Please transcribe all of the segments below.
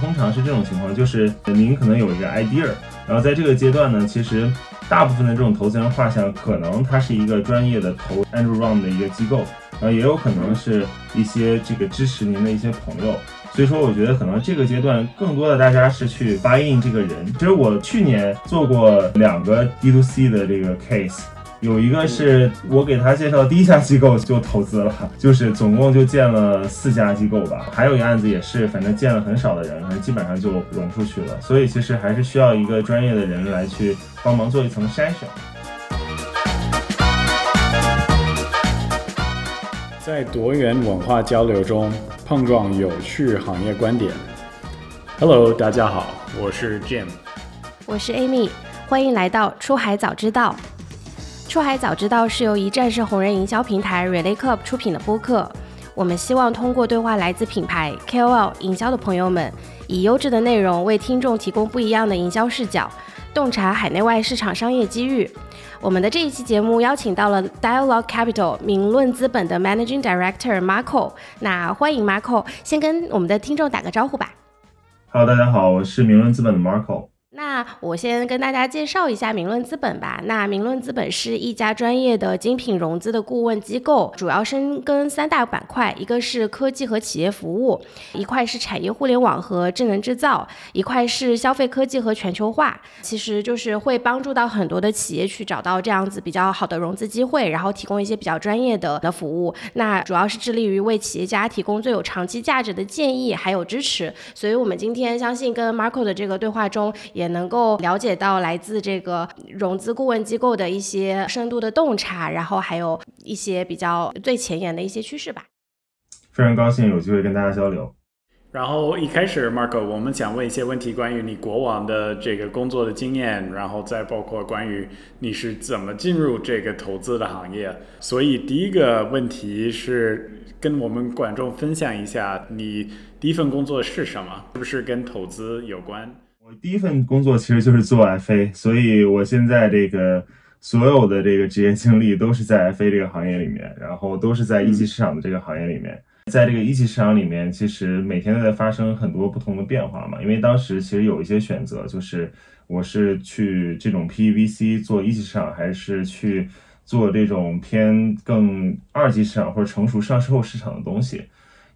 通常是这种情况，就是您可能有一个 idea，然后在这个阶段呢，其实大部分的这种投资人画像，可能他是一个专业的投 Andrew Round 的一个机构，然后也有可能是一些这个支持您的一些朋友，所以说我觉得可能这个阶段更多的大家是去 buy in 这个人。其实我去年做过两个 D to C 的这个 case。有一个是我给他介绍第一家机构就投资了，就是总共就建了四家机构吧。还有一个案子也是，反正建了很少的人，反正基本上就融出去了。所以其实还是需要一个专业的人来去帮忙做一层筛选。在多元文化交流中碰撞有趣行业观点。Hello，大家好，我是 Jim，我是 Amy，欢迎来到出海早知道。出海早知道是由一站式红人营销平台 Relay Club 出品的播客。我们希望通过对话来自品牌 KOL 营销的朋友们，以优质的内容为听众提供不一样的营销视角，洞察海内外市场商业机遇。我们的这一期节目邀请到了 Dialogue Capital 名论资本的 Managing Director Marco。那欢迎 Marco，先跟我们的听众打个招呼吧。Hello，大家好，我是名论资本的 Marco。那我先跟大家介绍一下明论资本吧。那明论资本是一家专业的精品融资的顾问机构，主要深耕三大板块：一个是科技和企业服务，一块是产业互联网和智能制造，一块是消费科技和全球化。其实就是会帮助到很多的企业去找到这样子比较好的融资机会，然后提供一些比较专业的的服务。那主要是致力于为企业家提供最有长期价值的建议还有支持。所以我们今天相信跟 Marco 的这个对话中也。能够了解到来自这个融资顾问机构的一些深度的洞察，然后还有一些比较最前沿的一些趋势吧。非常高兴有机会跟大家交流。然后一开始，Marco，我们想问一些问题，关于你过往的这个工作的经验，然后再包括关于你是怎么进入这个投资的行业。所以第一个问题是跟我们观众分享一下，你第一份工作是什么？是不是跟投资有关？我第一份工作其实就是做 FA，所以我现在这个所有的这个职业经历都是在 FA 这个行业里面，然后都是在一级市场的这个行业里面。在这个一级市场里面，其实每天都在发生很多不同的变化嘛。因为当时其实有一些选择，就是我是去这种 PVC 做一级市场，还是去做这种偏更二级市场或者成熟上市后市场的东西。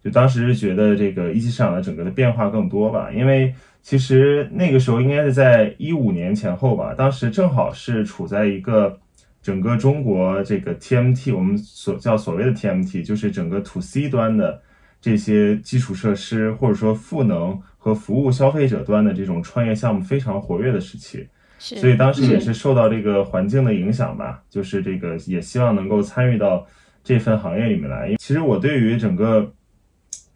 就当时觉得这个一级市场的整个的变化更多吧，因为。其实那个时候应该是在一五年前后吧，当时正好是处在一个整个中国这个 TMT，我们所叫所谓的 TMT，就是整个 To C 端的这些基础设施或者说赋能和服务消费者端的这种创业项目非常活跃的时期，所以当时也是受到这个环境的影响吧，就是这个也希望能够参与到这份行业里面来。其实我对于整个。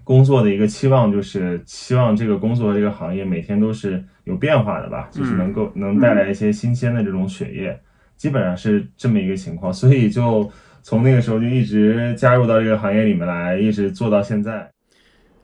工作的一个期望就是希望这个工作这个行业每天都是有变化的吧，就是能够能带来一些新鲜的这种血液，基本上是这么一个情况，所以就从那个时候就一直加入到这个行业里面来，一直做到现在。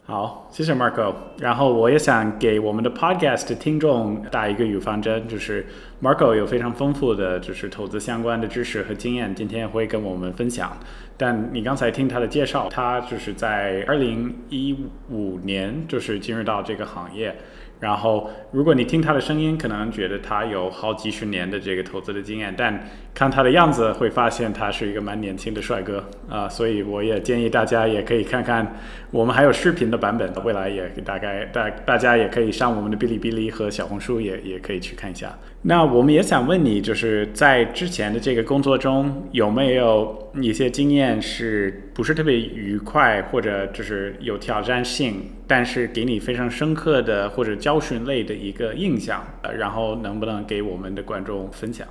好，谢谢 Marco。然后我也想给我们的 Podcast 听众打一个预防针，就是 Marco 有非常丰富的就是投资相关的知识和经验，今天会跟我们分享。但你刚才听他的介绍，他就是在二零一五年就是进入到这个行业。然后，如果你听他的声音，可能觉得他有好几十年的这个投资的经验，但看他的样子，会发现他是一个蛮年轻的帅哥啊。所以我也建议大家也可以看看，我们还有视频的版本，未来也大概大大家也可以上我们的哔哩哔哩和小红书，也也可以去看一下。那我们也想问你，就是在之前的这个工作中，有没有一些经验是不是特别愉快，或者就是有挑战性？但是给你非常深刻的或者教训类的一个印象，呃，然后能不能给我们的观众分享？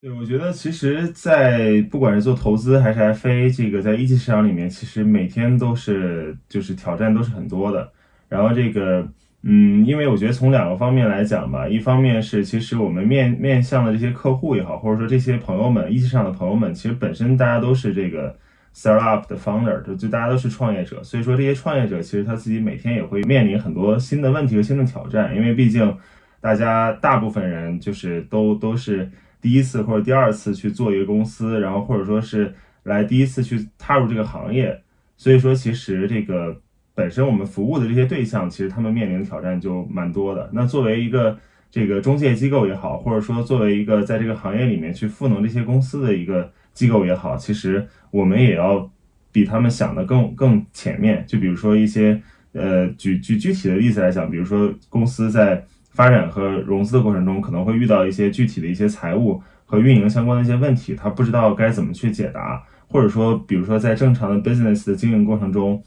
对，我觉得其实，在不管是做投资还是 FA，这个在一级市场里面，其实每天都是就是挑战都是很多的。然后这个，嗯，因为我觉得从两个方面来讲吧，一方面是其实我们面面向的这些客户也好，或者说这些朋友们，一级上的朋友们，其实本身大家都是这个。Startup 的 founder 就就大家都是创业者，所以说这些创业者其实他自己每天也会面临很多新的问题和新的挑战，因为毕竟大家大部分人就是都都是。第一次或者第二次去做一个公司，然后或者说是来第一次去踏入这个行业，所以说其实这个本身我们服务的这些对象，其实他们面临的挑战就蛮多的。那作为一个这个中介机构也好，或者说作为一个在这个行业里面去赋能这些公司的一个机构也好，其实我们也要比他们想的更更前面。就比如说一些呃，举举具体的例子来讲，比如说公司在发展和融资的过程中，可能会遇到一些具体的一些财务和运营相关的一些问题，他不知道该怎么去解答，或者说，比如说在正常的 business 的经营过程中，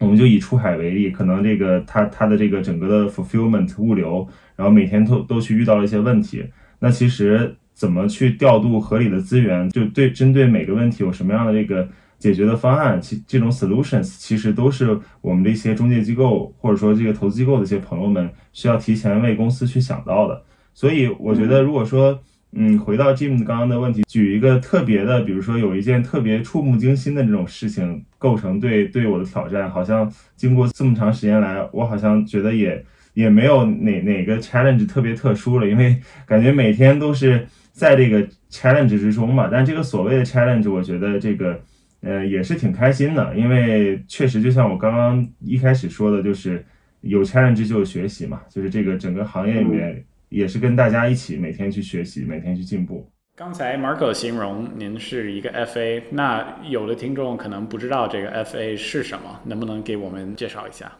我们就以出海为例，可能这个它它的这个整个的 fulfillment 物流，然后每天都都去遇到了一些问题，那其实怎么去调度合理的资源，就对针对每个问题有什么样的这个。解决的方案，其这种 solutions 其实都是我们的一些中介机构或者说这个投资机构的一些朋友们需要提前为公司去想到的。所以我觉得，如果说，嗯，回到 Jim 刚刚的问题，举一个特别的，比如说有一件特别触目惊心的这种事情构成对对我的挑战，好像经过这么长时间来，我好像觉得也也没有哪哪个 challenge 特别特殊了，因为感觉每天都是在这个 challenge 之中嘛。但这个所谓的 challenge，我觉得这个。呃，也是挺开心的，因为确实就像我刚刚一开始说的，就是有 challenge 就有学习嘛，就是这个整个行业里面也是跟大家一起每天去学习，每天去进步。刚才 Marco 形容您是一个 FA，那有的听众可能不知道这个 FA 是什么，能不能给我们介绍一下？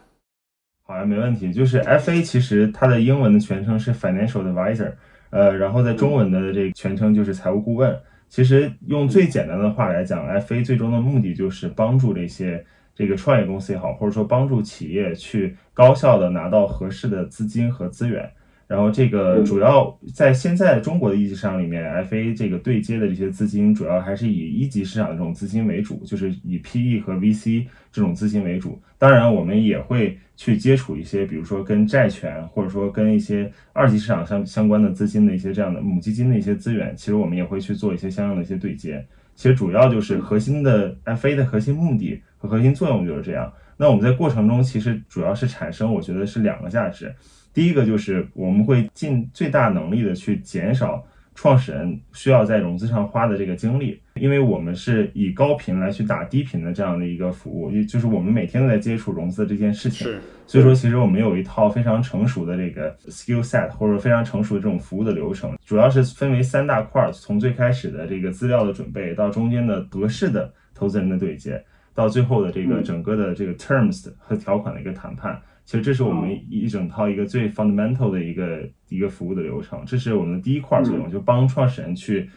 好呀，没问题。就是 FA 其实它的英文的全称是 Financial Advisor，呃，然后在中文的这个全称就是财务顾问。其实用最简单的话来讲，FA 最终的目的就是帮助这些这个创业公司也好，或者说帮助企业去高效的拿到合适的资金和资源。然后这个主要在现在中国的一级市场里面，FA 这个对接的这些资金，主要还是以一级市场的这种资金为主，就是以 PE 和 VC 这种资金为主。当然，我们也会去接触一些，比如说跟债权，或者说跟一些二级市场相相关的资金的一些这样的母基金的一些资源，其实我们也会去做一些相应的一些对接。其实主要就是核心的 FA 的核心目的和核心作用就是这样。那我们在过程中其实主要是产生，我觉得是两个价值。第一个就是我们会尽最大能力的去减少创始人需要在融资上花的这个精力，因为我们是以高频来去打低频的这样的一个服务，也就是我们每天都在接触融资这件事情。所以说其实我们有一套非常成熟的这个 skill set，或者非常成熟的这种服务的流程，主要是分为三大块，从最开始的这个资料的准备，到中间的合适的投资人的对接，到最后的这个整个的这个 terms 和条款的一个谈判。其实这是我们一整套一个最 fundamental 的一个一个服务的流程，这是我们的第一块作用，就帮创始人去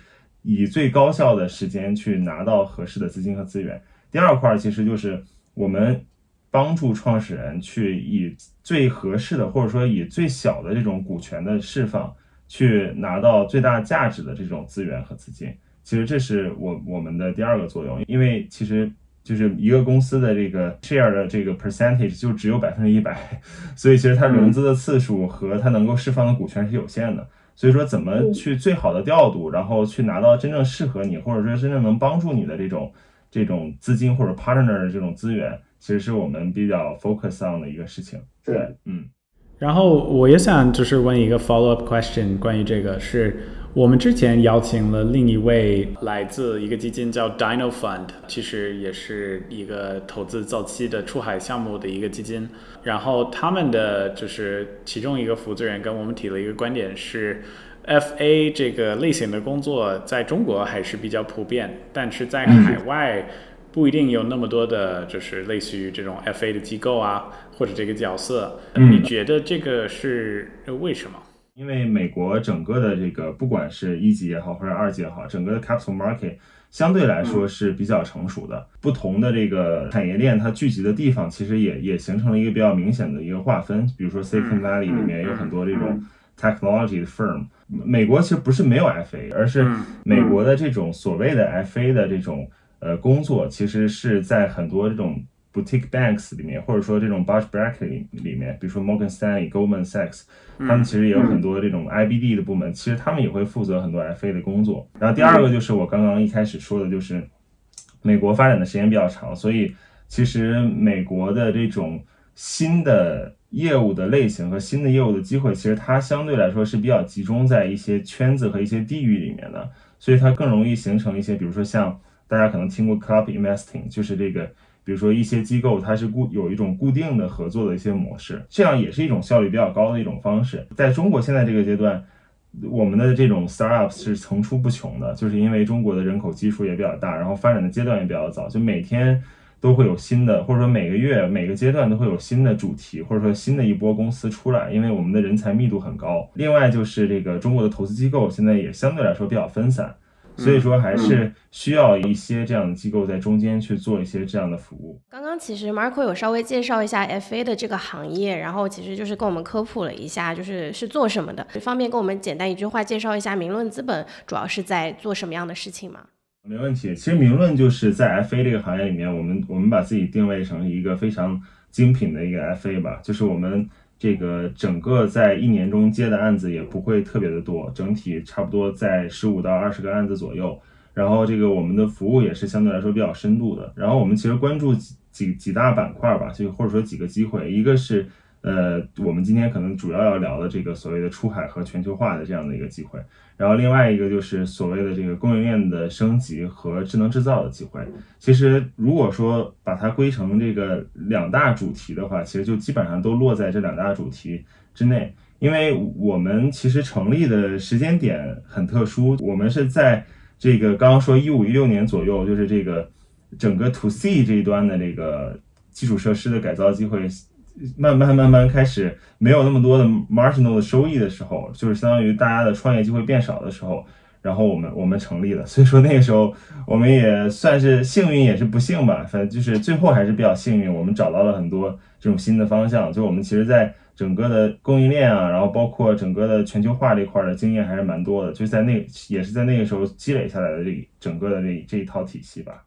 以最高效的时间去拿到合适的资金和资源。第二块其实就是我们帮助创始人去以最合适的或者说以最小的这种股权的释放去拿到最大价值的这种资源和资金。其实这是我我们的第二个作用，因为其实。就是一个公司的这个 share 的这个 percentage 就只有百分之一百，所以其实它融资的次数和它能够释放的股权是有限的。所以说，怎么去最好的调度，然后去拿到真正适合你，或者说真正能帮助你的这种这种资金或者 partner 的这种资源，其实是我们比较 focus on 的一个事情。对，嗯。然后我也想就是问一个 follow up question，关于这个是。我们之前邀请了另一位来自一个基金叫 Dino Fund，其实也是一个投资早期的出海项目的一个基金。然后他们的就是其中一个负责人跟我们提了一个观点是，FA 这个类型的工作在中国还是比较普遍，但是在海外不一定有那么多的，就是类似于这种 FA 的机构啊，或者这个角色。你觉得这个是为什么？因为美国整个的这个，不管是一级也好，或者二级也好，整个的 capital market 相对来说是比较成熟的。不同的这个产业链，它聚集的地方，其实也也形成了一个比较明显的一个划分。比如说 Silicon Valley 里面有很多这种 technology 的 firm。美国其实不是没有 FA，而是美国的这种所谓的 FA 的这种呃工作，其实是在很多这种。Boutique banks 里面，或者说这种 bulge bracket 里里面，比如说 Morgan Stanley、Goldman Sachs，他们其实也有很多这种 IBD 的部门，其实他们也会负责很多 FA 的工作。然后第二个就是我刚刚一开始说的，就是美国发展的时间比较长，所以其实美国的这种新的业务的类型和新的业务的机会，其实它相对来说是比较集中在一些圈子和一些地域里面的，所以它更容易形成一些，比如说像大家可能听过 club investing，就是这个，比如说一些机构它是固有一种固定的合作的一些模式，这样也是一种效率比较高的一种方式。在中国现在这个阶段，我们的这种 startups 是层出不穷的，就是因为中国的人口基数也比较大，然后发展的阶段也比较早，就每天。都会有新的，或者说每个月每个阶段都会有新的主题，或者说新的一波公司出来，因为我们的人才密度很高。另外就是这个中国的投资机构现在也相对来说比较分散，所以说还是需要一些这样的机构在中间去做一些这样的服务。刚刚其实 Marco 有稍微介绍一下 FA 的这个行业，然后其实就是跟我们科普了一下，就是是做什么的，方便跟我们简单一句话介绍一下明论资本主要是在做什么样的事情吗？没问题，其实明论就是在 FA 这个行业里面，我们我们把自己定位成一个非常精品的一个 FA 吧，就是我们这个整个在一年中接的案子也不会特别的多，整体差不多在十五到二十个案子左右。然后这个我们的服务也是相对来说比较深度的。然后我们其实关注几几几大板块吧，就或者说几个机会，一个是。呃，我们今天可能主要要聊的这个所谓的出海和全球化的这样的一个机会，然后另外一个就是所谓的这个供应链的升级和智能制造的机会。其实如果说把它归成这个两大主题的话，其实就基本上都落在这两大主题之内。因为我们其实成立的时间点很特殊，我们是在这个刚刚说一五一六年左右，就是这个整个 to C 这一端的这个基础设施的改造机会。慢慢慢慢开始没有那么多的 marginal 的收益的时候，就是相当于大家的创业机会变少的时候，然后我们我们成立了。所以说那个时候我们也算是幸运也是不幸吧，反 正就是最后还是比较幸运，我们找到了很多这种新的方向。就我们其实在整个的供应链啊，然后包括整个的全球化这块的经验还是蛮多的，就在那也是在那个时候积累下来的这整个的这这一套体系吧。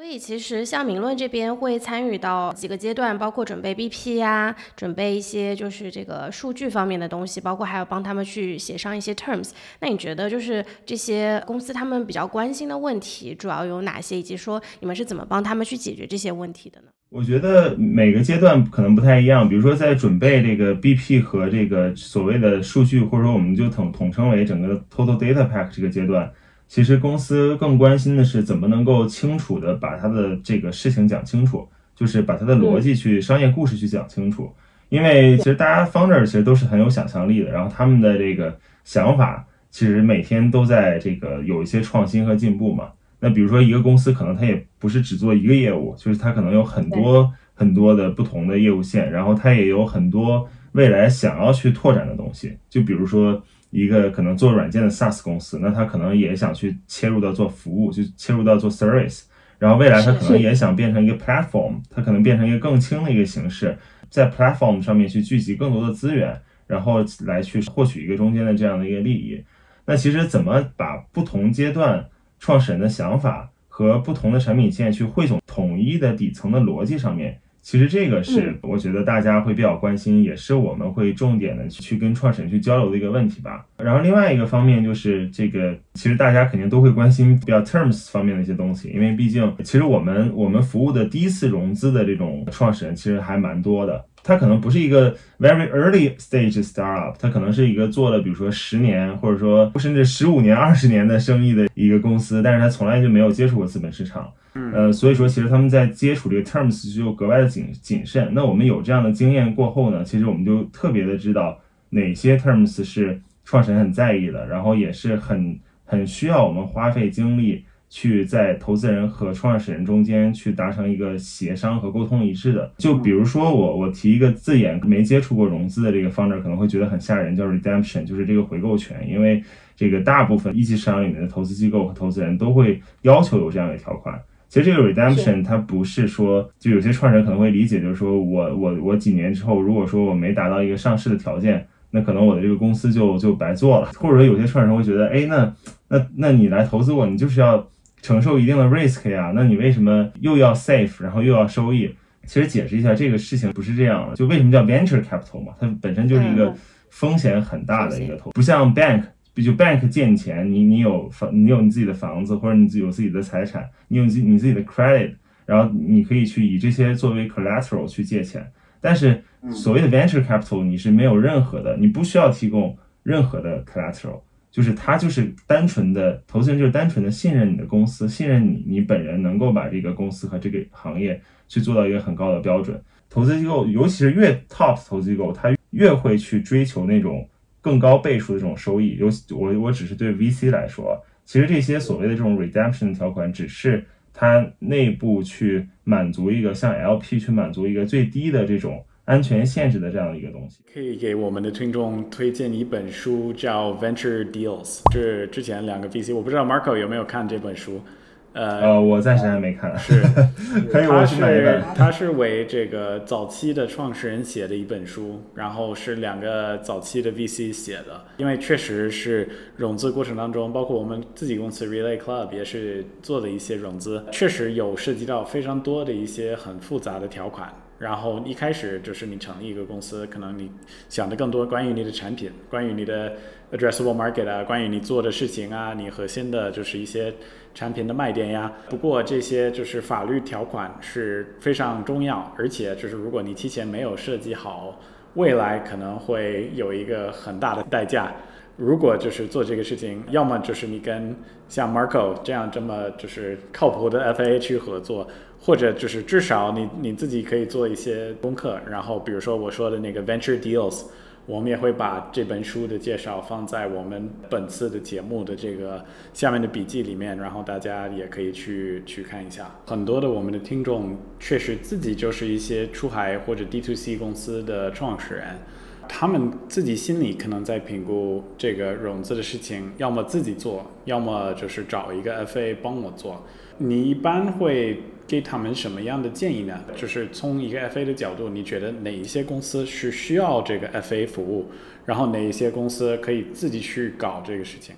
所以其实像明论这边会参与到几个阶段，包括准备 BP 呀，准备一些就是这个数据方面的东西，包括还要帮他们去协商一些 terms。那你觉得就是这些公司他们比较关心的问题主要有哪些，以及说你们是怎么帮他们去解决这些问题的呢？我觉得每个阶段可能不太一样，比如说在准备这个 BP 和这个所谓的数据，或者说我们就统统称为整个 total data pack 这个阶段。其实公司更关心的是怎么能够清楚的把他的这个事情讲清楚，就是把他的逻辑去商业故事去讲清楚。因为其实大家 founder 其实都是很有想象力的，然后他们的这个想法其实每天都在这个有一些创新和进步嘛。那比如说一个公司可能它也不是只做一个业务，就是它可能有很多很多的不同的业务线，然后它也有很多未来想要去拓展的东西。就比如说。一个可能做软件的 SaaS 公司，那他可能也想去切入到做服务，就切入到做 service，然后未来他可能也想变成一个 platform，他可能变成一个更轻的一个形式，在 platform 上面去聚集更多的资源，然后来去获取一个中间的这样的一个利益。那其实怎么把不同阶段创始人的想法和不同的产品线去汇总统一的底层的逻辑上面？其实这个是我觉得大家会比较关心，也是我们会重点的去跟创始人去交流的一个问题吧。然后另外一个方面就是这个，其实大家肯定都会关心比较 terms 方面的一些东西，因为毕竟其实我们我们服务的第一次融资的这种创始人其实还蛮多的。他可能不是一个 very early stage startup，他可能是一个做了比如说十年或者说甚至十五年、二十年的生意的一个公司，但是他从来就没有接触过资本市场。呃，所以说其实他们在接触这个 terms 就格外的谨谨慎。那我们有这样的经验过后呢，其实我们就特别的知道哪些 terms 是创始人很在意的，然后也是很很需要我们花费精力去在投资人和创始人中间去达成一个协商和沟通一致的。就比如说我我提一个字眼，没接触过融资的这个 founder 可能会觉得很吓人，叫 redemption，就是这个回购权，因为这个大部分一级市场里面的投资机构和投资人都会要求有这样的条款。其实这个 redemption 它不是说，就有些创始人可能会理解，就是说我我我几年之后，如果说我没达到一个上市的条件，那可能我的这个公司就就白做了。或者说有些创始人会觉得，哎，那那那你来投资我，你就是要承受一定的 risk 呀，那你为什么又要 safe，然后又要收益？其实解释一下，这个事情不是这样的，就为什么叫 venture capital 嘛，它本身就是一个风险很大的一个投，不像 bank。就 bank 借你钱，你你有房，你有你自己的房子，或者你自己有自己的财产，你有自你自己的 credit，然后你可以去以这些作为 collateral 去借钱。但是所谓的 venture capital，你是没有任何的，你不需要提供任何的 collateral，就是他就是单纯的投资人就是单纯的信任你的公司，信任你你本人能够把这个公司和这个行业去做到一个很高的标准。投资机构，尤其是越 top 投资机构，它越会去追求那种更高倍数的这种收益。尤其我我只是对 VC 来说，其实这些所谓的这种 redemption 条款，只是它内部去满足一个像 LP 去满足一个最低的这种安全限制的这样的一个东西。可以给我们的听众推荐一本书，叫 Venture Deals，是之前两个 VC，我不知道 Marco 有没有看这本书。呃呃，我暂时还没看，是，可以我去买一本。他是为这个早期的创始人写的一本书，然后是两个早期的 VC 写的。因为确实是融资过程当中，包括我们自己公司 Relay Club 也是做的一些融资，确实有涉及到非常多的一些很复杂的条款。然后一开始就是你成立一个公司，可能你想的更多关于你的产品，关于你的 addressable market 啊，关于你做的事情啊，你核心的就是一些产品的卖点呀。不过这些就是法律条款是非常重要，而且就是如果你提前没有设计好，未来可能会有一个很大的代价。如果就是做这个事情，要么就是你跟像 Marco 这样这么就是靠谱的 FA 去合作。或者就是至少你你自己可以做一些功课，然后比如说我说的那个 Venture Deals，我们也会把这本书的介绍放在我们本次的节目的这个下面的笔记里面，然后大家也可以去去看一下。很多的我们的听众确实自己就是一些出海或者 D to C 公司的创始人，他们自己心里可能在评估这个融资的事情，要么自己做，要么就是找一个 FA 帮我做。你一般会？给他们什么样的建议呢？就是从一个 FA 的角度，你觉得哪一些公司是需要这个 FA 服务，然后哪一些公司可以自己去搞这个事情？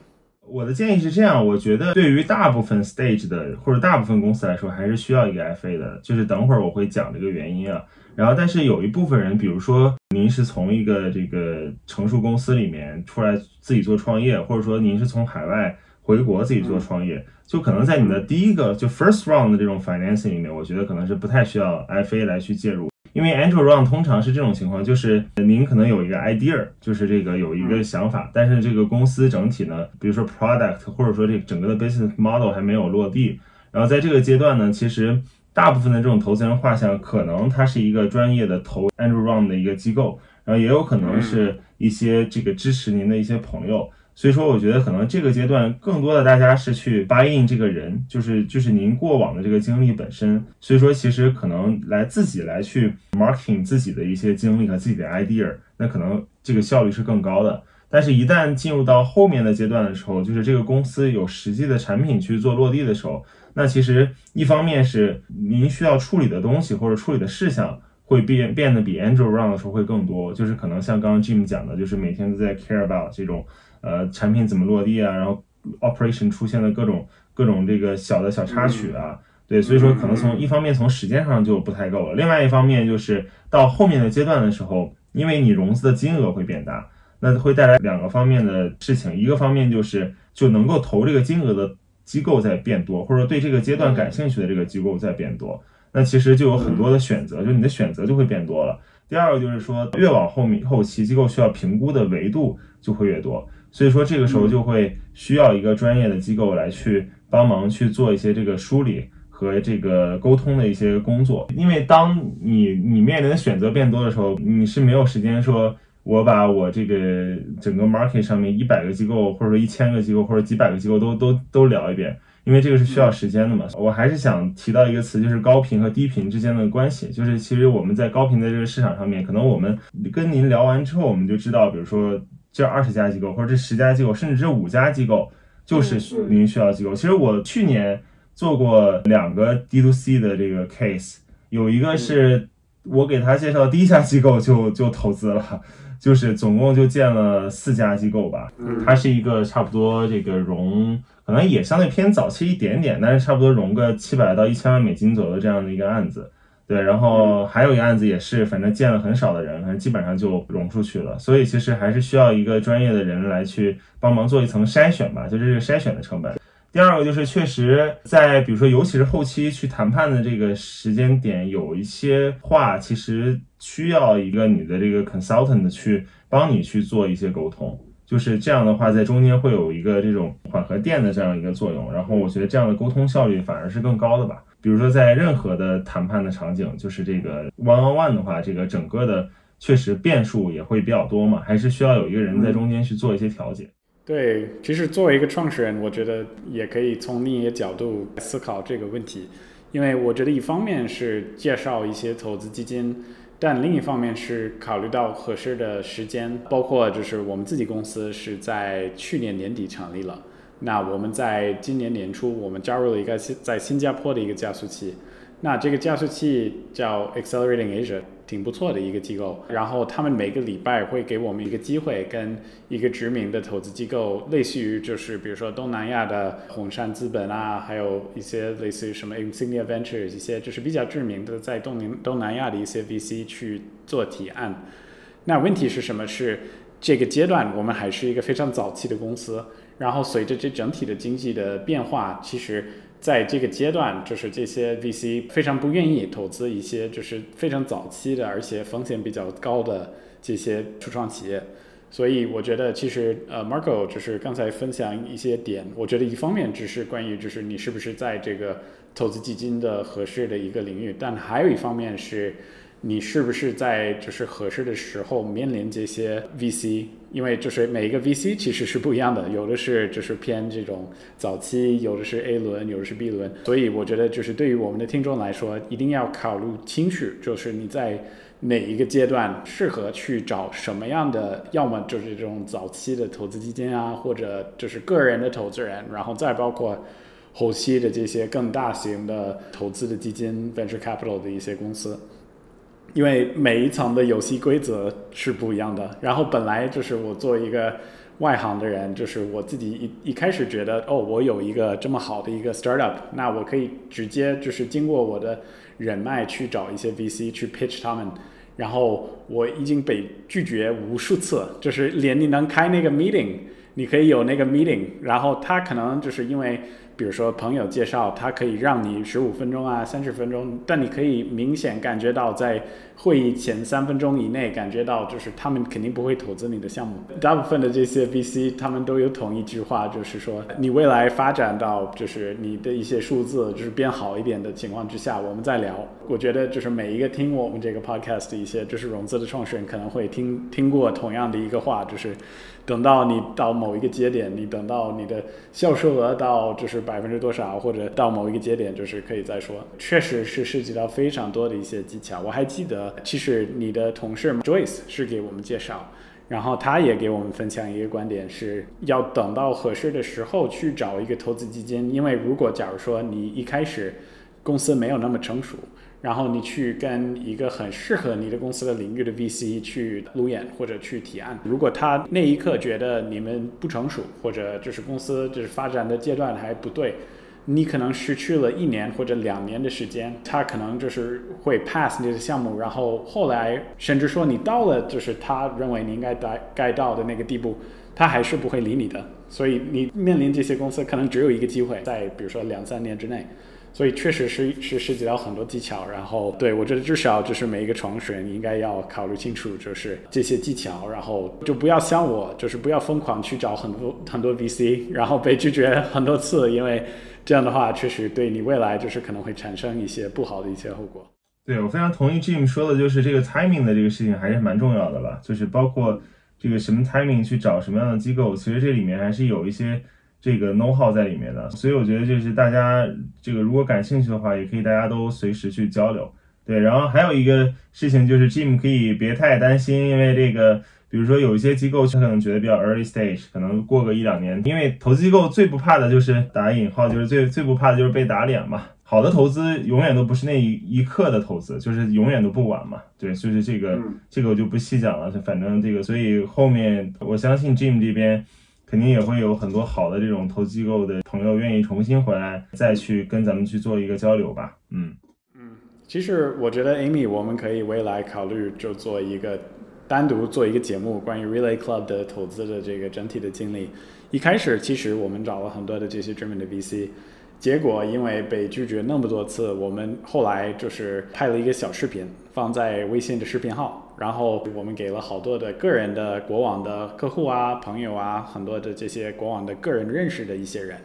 我的建议是这样，我觉得对于大部分 stage 的或者大部分公司来说，还是需要一个 FA 的。就是等会儿我会讲这个原因啊。然后，但是有一部分人，比如说您是从一个这个成熟公司里面出来自己做创业，或者说您是从海外回国自己做创业。就可能在你的第一个就 first round 的这种 financing 里面，我觉得可能是不太需要 FA 来去介入，因为 angel round 通常是这种情况，就是您可能有一个 idea，就是这个有一个想法，但是这个公司整体呢，比如说 product 或者说这整个的 business model 还没有落地，然后在这个阶段呢，其实大部分的这种投资人画像，可能它是一个专业的投 angel round 的一个机构，然后也有可能是一些这个支持您的一些朋友。所以说，我觉得可能这个阶段更多的大家是去 buy in 这个人，就是就是您过往的这个经历本身。所以说，其实可能来自己来去 marketing 自己的一些经历和自己的 idea，那可能这个效率是更高的。但是，一旦进入到后面的阶段的时候，就是这个公司有实际的产品去做落地的时候，那其实一方面是您需要处理的东西或者处理的事项会变变得比 Angel Round 的时候会更多，就是可能像刚刚 Jim 讲的，就是每天都在 care about 这种。呃，产品怎么落地啊？然后 operation 出现的各种各种这个小的小插曲啊，对，所以说可能从一方面从时间上就不太够了，另外一方面就是到后面的阶段的时候，因为你融资的金额会变大，那会带来两个方面的事情，一个方面就是就能够投这个金额的机构在变多，或者说对这个阶段感兴趣的这个机构在变多，那其实就有很多的选择，就你的选择就会变多了。第二个就是说，越往后面后期，机构需要评估的维度就会越多。所以说，这个时候就会需要一个专业的机构来去帮忙去做一些这个梳理和这个沟通的一些工作。因为当你你面临的选择变多的时候，你是没有时间说我把我这个整个 market 上面一百个机构，或者说一千个机构，或者几百个机构都都都聊一遍，因为这个是需要时间的嘛。我还是想提到一个词，就是高频和低频之间的关系。就是其实我们在高频的这个市场上面，可能我们跟您聊完之后，我们就知道，比如说。这二十家机构，或者这十家机构，甚至这五家机构，就是您需要机构。其实我去年做过两个 D to C 的这个 case，有一个是我给他介绍第一家机构就就投资了，就是总共就建了四家机构吧。它是一个差不多这个融，可能也相对偏早期一点点，但是差不多融个七百到一千万美金左右这样的一个案子。对，然后还有一个案子也是，反正见了很少的人，反正基本上就融出去了。所以其实还是需要一个专业的人来去帮忙做一层筛选吧，就是这个筛选的成本。第二个就是确实在比如说尤其是后期去谈判的这个时间点，有一些话其实需要一个你的这个 consultant 去帮你去做一些沟通。就是这样的话，在中间会有一个这种缓和垫的这样一个作用，然后我觉得这样的沟通效率反而是更高的吧。比如说在任何的谈判的场景，就是这个 one on one 的话，这个整个的确实变数也会比较多嘛，还是需要有一个人在中间去做一些调节。对，其实作为一个创始人，我觉得也可以从另一个角度思考这个问题，因为我觉得一方面是介绍一些投资基金。但另一方面是考虑到合适的时间，包括就是我们自己公司是在去年年底成立了，那我们在今年年初我们加入了一个新在新加坡的一个加速器。那这个加速器叫 Accelerating Asia，挺不错的一个机构。然后他们每个礼拜会给我们一个机会，跟一个知名的投资机构，类似于就是比如说东南亚的红杉资本啊，还有一些类似于什么 Insignia Ventures 一些就是比较知名的在东南东南亚的一些 VC 去做提案。那问题是什么？是这个阶段我们还是一个非常早期的公司。然后随着这整体的经济的变化，其实。在这个阶段，就是这些 VC 非常不愿意投资一些就是非常早期的，而且风险比较高的这些初创企业。所以我觉得，其实呃，Marco 就是刚才分享一些点，我觉得一方面只是关于就是你是不是在这个投资基金的合适的一个领域，但还有一方面是。你是不是在就是合适的时候面临这些 VC？因为就是每一个 VC 其实是不一样的，有的是就是偏这种早期，有的是 A 轮，有的是 B 轮。所以我觉得就是对于我们的听众来说，一定要考虑清楚，就是你在哪一个阶段适合去找什么样的，要么就是这种早期的投资基金啊，或者就是个人的投资人，然后再包括后期的这些更大型的投资的基金 （venture capital） 的一些公司。因为每一层的游戏规则是不一样的。然后本来就是我做一个外行的人，就是我自己一一开始觉得，哦，我有一个这么好的一个 startup，那我可以直接就是经过我的人脉去找一些 VC 去 pitch 他们。然后我已经被拒绝无数次，就是连你能开那个 meeting，你可以有那个 meeting，然后他可能就是因为。比如说朋友介绍，他可以让你十五分钟啊，三十分钟，但你可以明显感觉到在会议前三分钟以内感觉到，就是他们肯定不会投资你的项目。大部分的这些 VC，他们都有同一句话，就是说你未来发展到就是你的一些数字就是变好一点的情况之下，我们再聊。我觉得就是每一个听我们这个 podcast 的一些就是融资的创始人可能会听听过同样的一个话，就是。等到你到某一个节点，你等到你的销售额到就是百分之多少，或者到某一个节点，就是可以再说。确实是涉及到非常多的一些技巧。我还记得，其实你的同事 Joyce 是给我们介绍，然后他也给我们分享一个观点，是要等到合适的时候去找一个投资基金，因为如果假如说你一开始公司没有那么成熟。然后你去跟一个很适合你的公司的领域的 VC 去路演或者去提案，如果他那一刻觉得你们不成熟，或者就是公司就是发展的阶段还不对，你可能失去了一年或者两年的时间，他可能就是会 pass 你的项目，然后后来甚至说你到了就是他认为你应该该该到的那个地步，他还是不会理你的。所以你面临这些公司可能只有一个机会，在比如说两三年之内。所以确实是是涉及到很多技巧，然后对我觉得至少就是每一个创始人应该要考虑清楚，就是这些技巧，然后就不要像我，就是不要疯狂去找很多 很多 VC，然后被拒绝很多次，因为这样的话确实对你未来就是可能会产生一些不好的一些后果。对我非常同意 Jim 说的，就是这个 timing 的这个事情还是蛮重要的吧，就是包括这个什么 timing 去找什么样的机构，其实这里面还是有一些。这个 know how 在里面的，所以我觉得就是大家这个如果感兴趣的话，也可以大家都随时去交流。对，然后还有一个事情就是 Jim 可以别太担心，因为这个比如说有一些机构他可能觉得比较 early stage，可能过个一两年，因为投资机构最不怕的就是打引号，就是最最不怕的就是被打脸嘛。好的投资永远都不是那一一刻的投资，就是永远都不晚嘛。对，就是这个这个我就不细讲了，反正这个，所以后面我相信 Jim 这边。肯定也会有很多好的这种投资机构的朋友愿意重新回来，再去跟咱们去做一个交流吧。嗯嗯，其实我觉得 Amy，我们可以未来考虑就做一个单独做一个节目，关于 Relay Club 的投资的这个整体的经历。一开始其实我们找了很多的这些知名的 VC，结果因为被拒绝那么多次，我们后来就是拍了一个小视频放在微信的视频号，然后我们给了好多的个人的国网的客户啊、朋友啊，很多的这些国网的个人认识的一些人。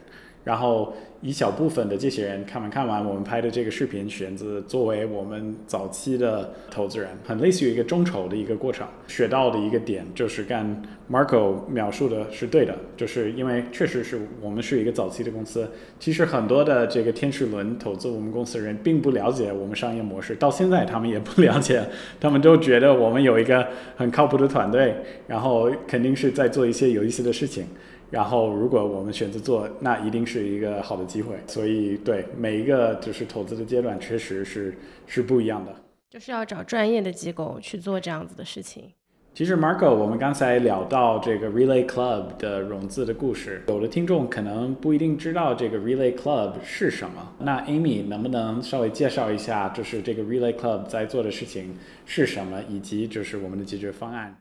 然后一小部分的这些人看完看完我们拍的这个视频，选择作为我们早期的投资人，很类似于一个众筹的一个过程。学到的一个点就是干 Marco 描述的是对的，就是因为确实是我们是一个早期的公司，其实很多的这个天使轮投资我们公司的人并不了解我们商业模式，到现在他们也不了解，他们都觉得我们有一个很靠谱的团队，然后肯定是在做一些有意思的事情。然后，如果我们选择做，那一定是一个好的机会。所以，对每一个就是投资的阶段，确实是是不一样的。就是要找专业的机构去做这样子的事情。其实，Marco，我们刚才聊到这个 Relay Club 的融资的故事，有的听众可能不一定知道这个 Relay Club 是什么。那 Amy 能不能稍微介绍一下，就是这个 Relay Club 在做的事情是什么，以及就是我们的解决方案？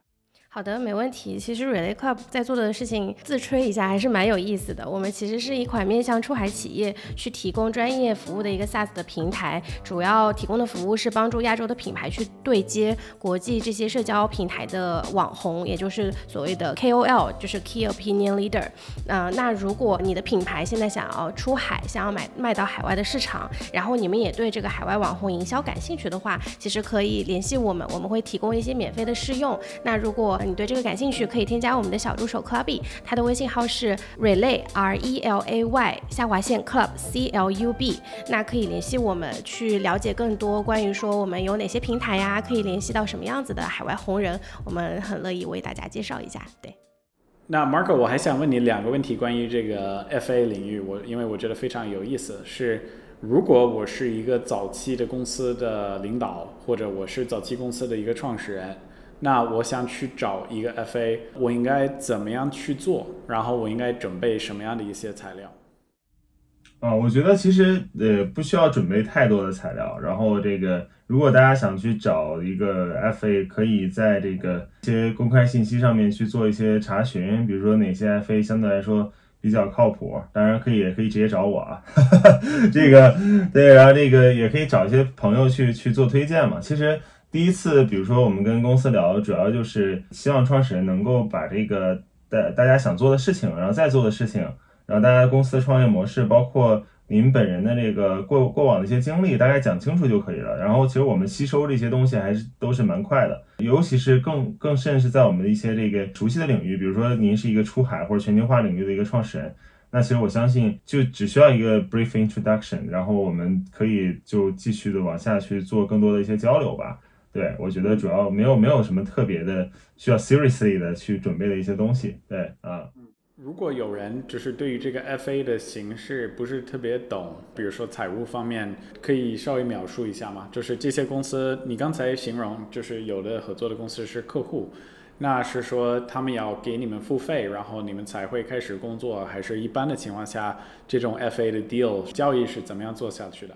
好的，没问题。其实 Relay Club 在做的事情，自吹一下还是蛮有意思的。我们其实是一款面向出海企业去提供专业服务的一个 SaaS 的平台，主要提供的服务是帮助亚洲的品牌去对接国际这些社交平台的网红，也就是所谓的 KOL，就是 Key Opinion Leader。呃，那如果你的品牌现在想要出海，想要买卖到海外的市场，然后你们也对这个海外网红营销感兴趣的话，其实可以联系我们，我们会提供一些免费的试用。那如果你对这个感兴趣，可以添加我们的小助手 Clubby，他的微信号是 Relay R E L A Y 下划线 Club C L U B，那可以联系我们去了解更多关于说我们有哪些平台呀，可以联系到什么样子的海外红人，我们很乐意为大家介绍一下。对，那 Marco，我还想问你两个问题，关于这个 FA 领域，我因为我觉得非常有意思，是如果我是一个早期的公司的领导，或者我是早期公司的一个创始人。那我想去找一个 FA，我应该怎么样去做？然后我应该准备什么样的一些材料？啊，我觉得其实呃不需要准备太多的材料。然后这个，如果大家想去找一个 FA，可以在这个一些公开信息上面去做一些查询，比如说哪些 FA 相对来说比较靠谱。当然可以，也可以直接找我啊。这个对，然后这个也可以找一些朋友去去做推荐嘛。其实。第一次，比如说我们跟公司聊，主要就是希望创始人能够把这个大大家想做的事情，然后再做的事情，然后大家公司的创业模式，包括您本人的这个过过往的一些经历，大概讲清楚就可以了。然后其实我们吸收这些东西还是都是蛮快的，尤其是更更甚是在我们的一些这个熟悉的领域，比如说您是一个出海或者全球化领域的一个创始人，那其实我相信就只需要一个 brief introduction，然后我们可以就继续的往下去做更多的一些交流吧。对，我觉得主要没有没有什么特别的需要 seriously 的去准备的一些东西。对，啊，如果有人就是对于这个 FA 的形式不是特别懂，比如说财务方面，可以稍微描述一下吗？就是这些公司，你刚才形容就是有的合作的公司是客户，那是说他们要给你们付费，然后你们才会开始工作，还是一般的情况下，这种 FA 的 deal 交易是怎么样做下去的？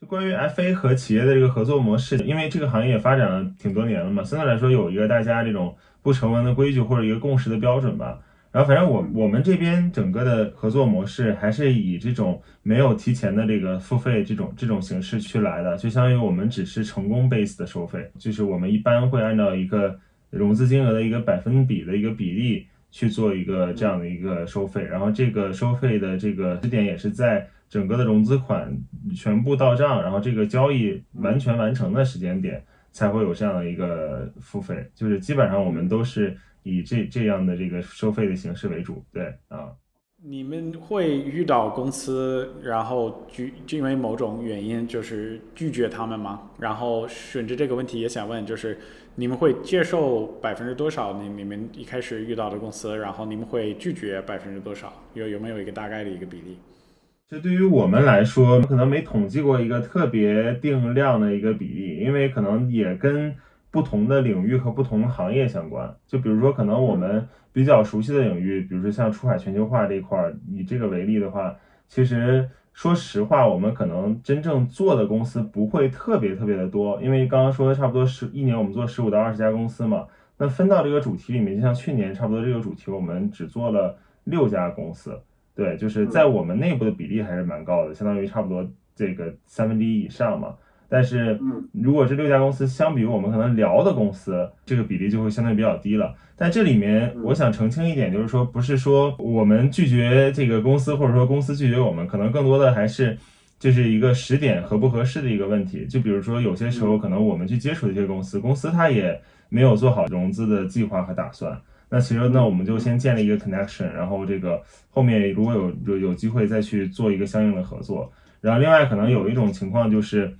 就关于 FA 和企业的这个合作模式，因为这个行业发展了挺多年了嘛，相对来说有一个大家这种不成文的规矩或者一个共识的标准吧。然后反正我我们这边整个的合作模式还是以这种没有提前的这个付费这种这种形式去来的，就相当于我们只是成功 base 的收费，就是我们一般会按照一个融资金额的一个百分比的一个比例去做一个这样的一个收费，然后这个收费的这个支点也是在。整个的融资款全部到账，然后这个交易完全完成的时间点才会有这样的一个付费，就是基本上我们都是以这这样的这个收费的形式为主。对啊，你们会遇到公司，然后拒因为某种原因就是拒绝他们吗？然后顺着这个问题也想问，就是你们会接受百分之多少？你你们一开始遇到的公司，然后你们会拒绝百分之多少？有有没有一个大概的一个比例？这对于我们来说，可能没统计过一个特别定量的一个比例，因为可能也跟不同的领域和不同行业相关。就比如说，可能我们比较熟悉的领域，比如说像出海全球化这一块儿，以这个为例的话，其实说实话，我们可能真正做的公司不会特别特别的多，因为刚刚说的差不多十一年，我们做十五到二十家公司嘛。那分到这个主题里面，就像去年差不多这个主题，我们只做了。六家公司。对，就是在我们内部的比例还是蛮高的，相当于差不多这个三分之一以上嘛。但是，如果这六家公司相比于我们可能聊的公司，这个比例就会相对比较低了。但这里面我想澄清一点，就是说不是说我们拒绝这个公司，或者说公司拒绝我们，可能更多的还是就是一个时点合不合适的一个问题。就比如说有些时候可能我们去接触一些公司，公司它也没有做好融资的计划和打算。那其实，那我们就先建立一个 connection，然后这个后面如果有有有机会再去做一个相应的合作。然后另外可能有一种情况就是，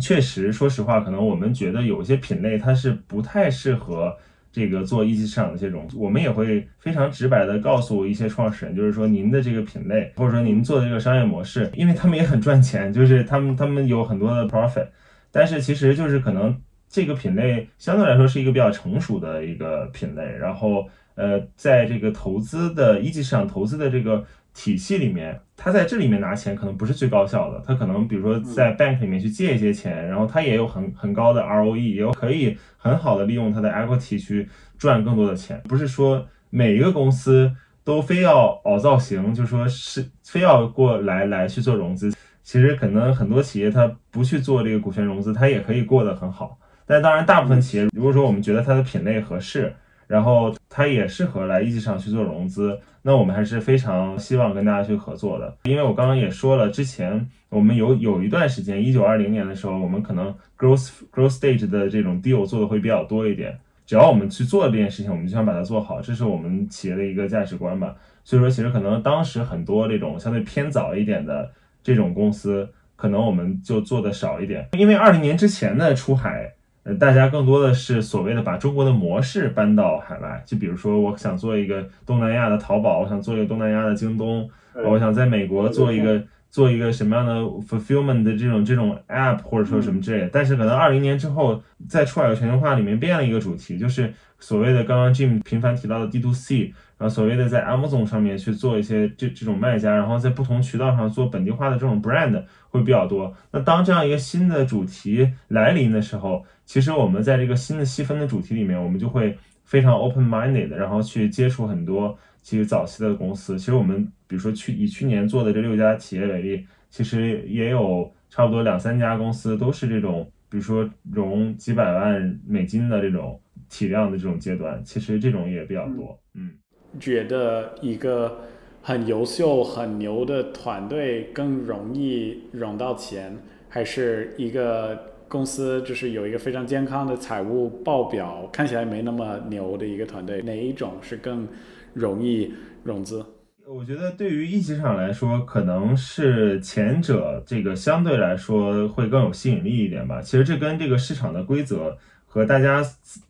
确实说实话，可能我们觉得有些品类它是不太适合这个做一级市场的这种，我们也会非常直白的告诉一些创始人，就是说您的这个品类或者说您做的这个商业模式，因为他们也很赚钱，就是他们他们有很多的 profit，但是其实就是可能。这个品类相对来说是一个比较成熟的一个品类，然后呃，在这个投资的一级市场投资的这个体系里面，他在这里面拿钱可能不是最高效的，他可能比如说在 bank 里面去借一些钱，然后他也有很很高的 ROE，也有可以很好的利用他的 equity 去赚更多的钱，不是说每一个公司都非要凹造型，就说是非要过来来去做融资，其实可能很多企业它不去做这个股权融资，它也可以过得很好。但当然，大部分企业如果说我们觉得它的品类合适，然后它也适合来一级市场去做融资，那我们还是非常希望跟大家去合作的。因为我刚刚也说了，之前我们有有一段时间，一九二零年的时候，我们可能 growth growth stage 的这种 deal 做的会比较多一点。只要我们去做这件事情，我们就想把它做好，这是我们企业的一个价值观吧。所以说，其实可能当时很多这种相对偏早一点的这种公司，可能我们就做的少一点，因为二零年之前的出海。呃，大家更多的是所谓的把中国的模式搬到海外，就比如说，我想做一个东南亚的淘宝，我想做一个东南亚的京东，我想在美国做一个做一个什么样的 fulfillment 的这种这种 app 或者说什么之类。但是可能二零年之后，在出海的全球化里面变了一个主题，就是所谓的刚刚 Jim 频繁提到的 D to C。然后所谓的在 Amazon 上面去做一些这这种卖家，然后在不同渠道上做本地化的这种 brand 会比较多。那当这样一个新的主题来临的时候，其实我们在这个新的细分的主题里面，我们就会非常 open minded，然后去接触很多其实早期的公司。其实我们比如说去以去年做的这六家企业为例，其实也有差不多两三家公司都是这种，比如说融几百万美金的这种体量的这种阶段，其实这种也比较多，嗯。觉得一个很优秀、很牛的团队更容易融到钱，还是一个公司就是有一个非常健康的财务报表，看起来没那么牛的一个团队，哪一种是更容易融资？我觉得对于一级市场来说，可能是前者这个相对来说会更有吸引力一点吧。其实这跟这个市场的规则和大家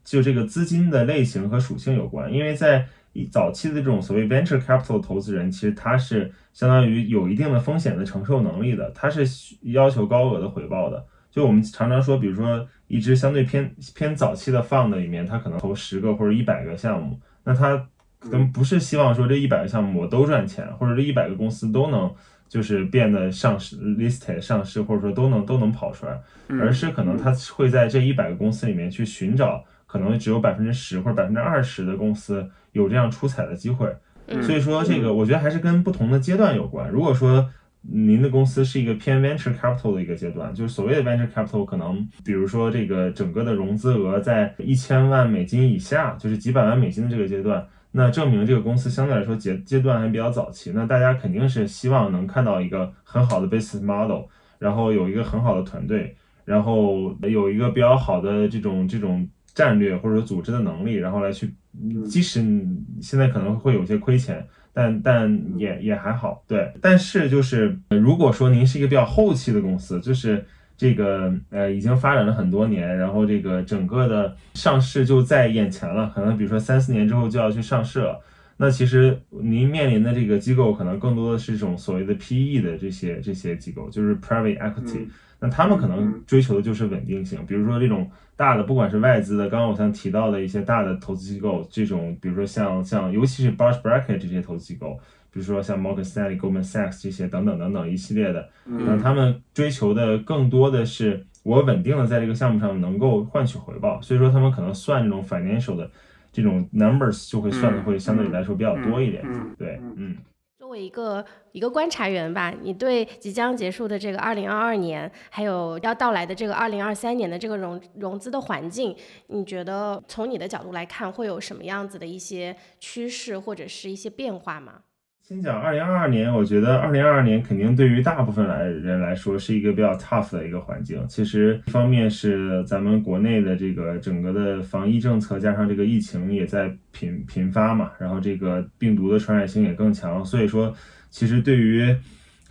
就这个资金的类型和属性有关，因为在早期的这种所谓 venture capital 投资人，其实他是相当于有一定的风险的承受能力的，他是要求高额的回报的。就我们常常说，比如说一只相对偏偏早期的 fund 里面，它可能投十个或者一百个项目，那它可能不是希望说这一百个项目我都赚钱，或者这一百个公司都能就是变得上市 listed 上市，或者说都能都能跑出来，而是可能它会在这一百个公司里面去寻找可能只有百分之十或者百分之二十的公司。有这样出彩的机会，所以说这个我觉得还是跟不同的阶段有关。如果说您的公司是一个偏 venture capital 的一个阶段，就是所谓的 venture capital，可能比如说这个整个的融资额在一千万美金以下，就是几百万美金的这个阶段，那证明这个公司相对来说阶阶段还比较早期。那大家肯定是希望能看到一个很好的 business model，然后有一个很好的团队，然后有一个比较好的这种这种战略或者组织的能力，然后来去。即使现在可能会有些亏钱，但但也也还好，对。但是就是如果说您是一个比较后期的公司，就是这个呃已经发展了很多年，然后这个整个的上市就在眼前了，可能比如说三四年之后就要去上市了，那其实您面临的这个机构可能更多的是这种所谓的 PE 的这些这些机构，就是 private equity。那他们可能追求的就是稳定性，比如说这种大的，不管是外资的，刚刚我像提到的一些大的投资机构，这种比如说像像尤其是 b a r s Bracket 这些投资机构，比如说像 Morgan Stanley、Goldman Sachs 这些等等等等一系列的，那他们追求的更多的是我稳定的在这个项目上能够换取回报，所以说他们可能算这种 financial 的。这种 numbers 就会算的会相对来说比较多一点。嗯，对，嗯。作为一个一个观察员吧，你对即将结束的这个二零二二年，还有要到来的这个二零二三年的这个融融资的环境，你觉得从你的角度来看，会有什么样子的一些趋势或者是一些变化吗？先讲二零二二年，我觉得二零二二年肯定对于大部分来人来说是一个比较 tough 的一个环境。其实一方面是咱们国内的这个整个的防疫政策，加上这个疫情也在频频发嘛，然后这个病毒的传染性也更强，所以说其实对于